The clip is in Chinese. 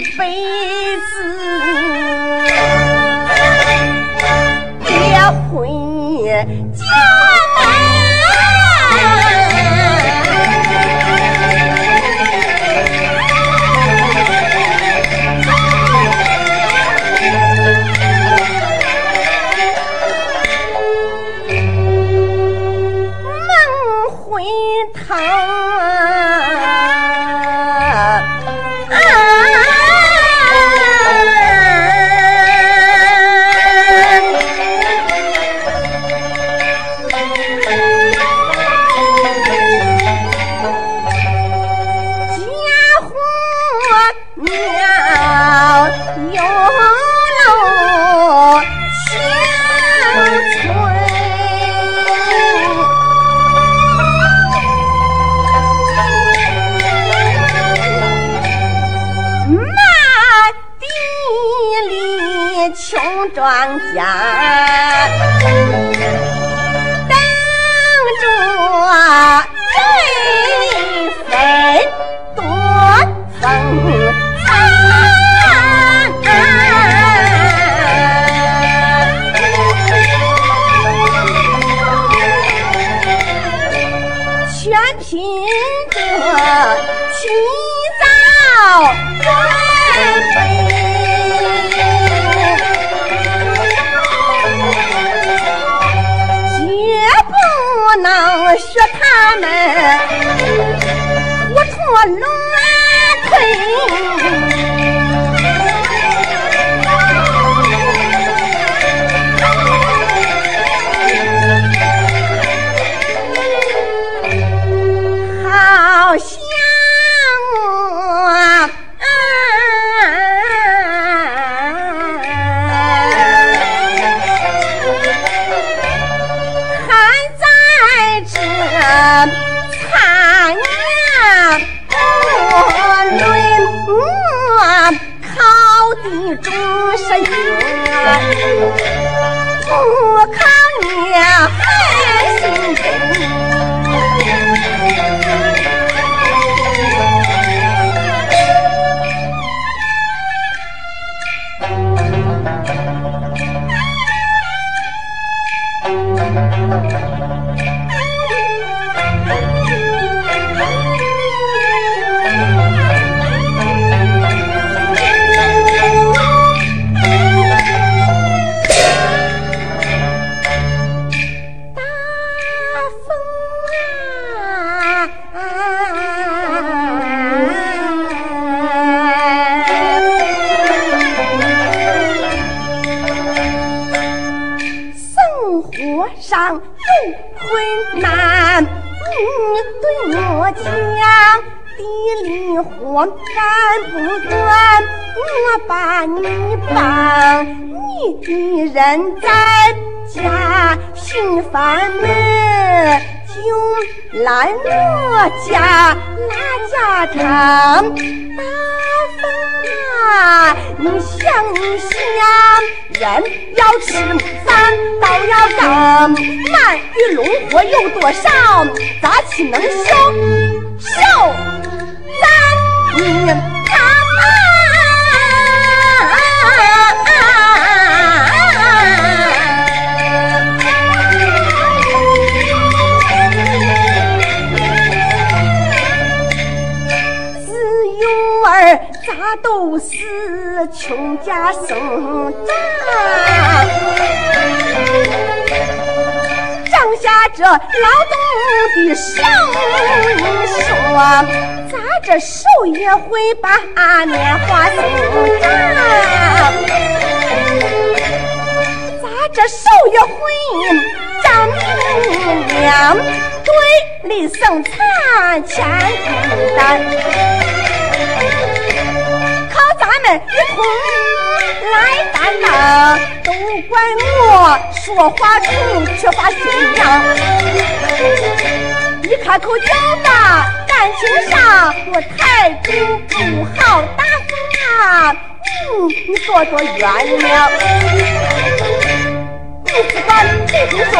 一辈子结婚。庄稼，不靠你还心疼。大我家，地里活干不干？我把你帮，你的人在家，心烦闷就来我家拉家常。大风啊，你想一想，人要吃饭，倒要干，男女农活有多少？咋岂能笑笑咱你他自幼儿咋都是穷家生长？劳动的生说，咱这手也会把棉花送长，咱这手也会长明亮，对里生产钱单，靠咱们一同来担当，都怪我说话冲，缺乏信仰，一开口就把感情上我态度不好打发，嗯，你多多原谅。你自个听说